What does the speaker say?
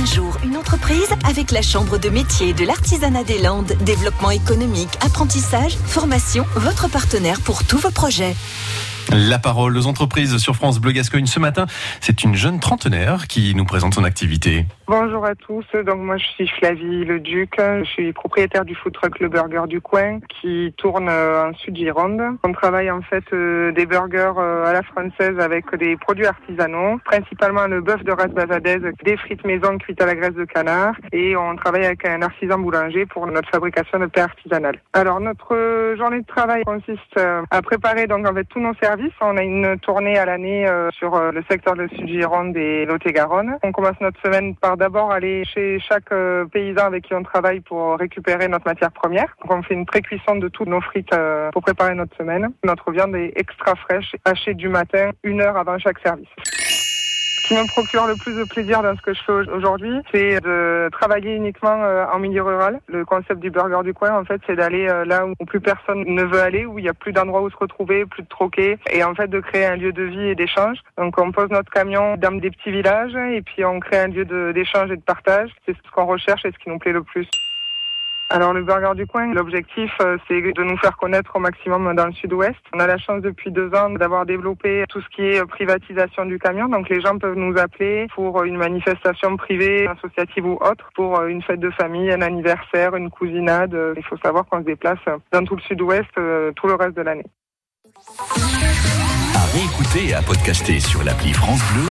Un jour, une entreprise avec la Chambre de métier de l'artisanat des Landes. Développement économique, apprentissage, formation, votre partenaire pour tous vos projets. La parole aux entreprises sur France Bleu Gascogne ce matin, c'est une jeune trentenaire qui nous présente son activité. Bonjour à tous, donc moi je suis Flavie Le Duc, je suis propriétaire du food truck Le Burger du coin qui tourne euh, en Sud Gironde. On travaille en fait euh, des burgers euh, à la française avec des produits artisanaux, principalement le bœuf de race bazadaise, des frites maison cuites à la graisse de canard et on travaille avec un artisan boulanger pour notre fabrication de pain artisanal. Alors notre journée de travail consiste à préparer donc en fait tous nos services on a une tournée à l'année sur le secteur de Sud-Gironde et Lot-et-Garonne. On commence notre semaine par d'abord aller chez chaque euh, paysan avec qui on travaille pour récupérer notre matière première. on fait une pré-cuisson de toutes nos frites pour préparer notre semaine. Notre viande est extra fraîche, hachée du matin, une heure avant chaque service qui me procure le plus de plaisir dans ce que je fais aujourd'hui, c'est de travailler uniquement euh, en milieu rural. Le concept du burger du coin, en fait, c'est d'aller euh, là où plus personne ne veut aller, où il n'y a plus d'endroits où se retrouver, plus de troquer, et en fait de créer un lieu de vie et d'échange. Donc on pose notre camion dans des petits villages, et puis on crée un lieu d'échange et de partage. C'est ce qu'on recherche et ce qui nous plaît le plus. Alors le Burger du Coin, l'objectif euh, c'est de nous faire connaître au maximum dans le sud-ouest. On a la chance depuis deux ans d'avoir développé tout ce qui est privatisation du camion. Donc les gens peuvent nous appeler pour une manifestation privée, associative ou autre, pour une fête de famille, un anniversaire, une cousinade. Il faut savoir qu'on se déplace dans tout le sud-ouest euh, tout le reste de l'année. À réécouter et à podcaster sur l'appli France Bleu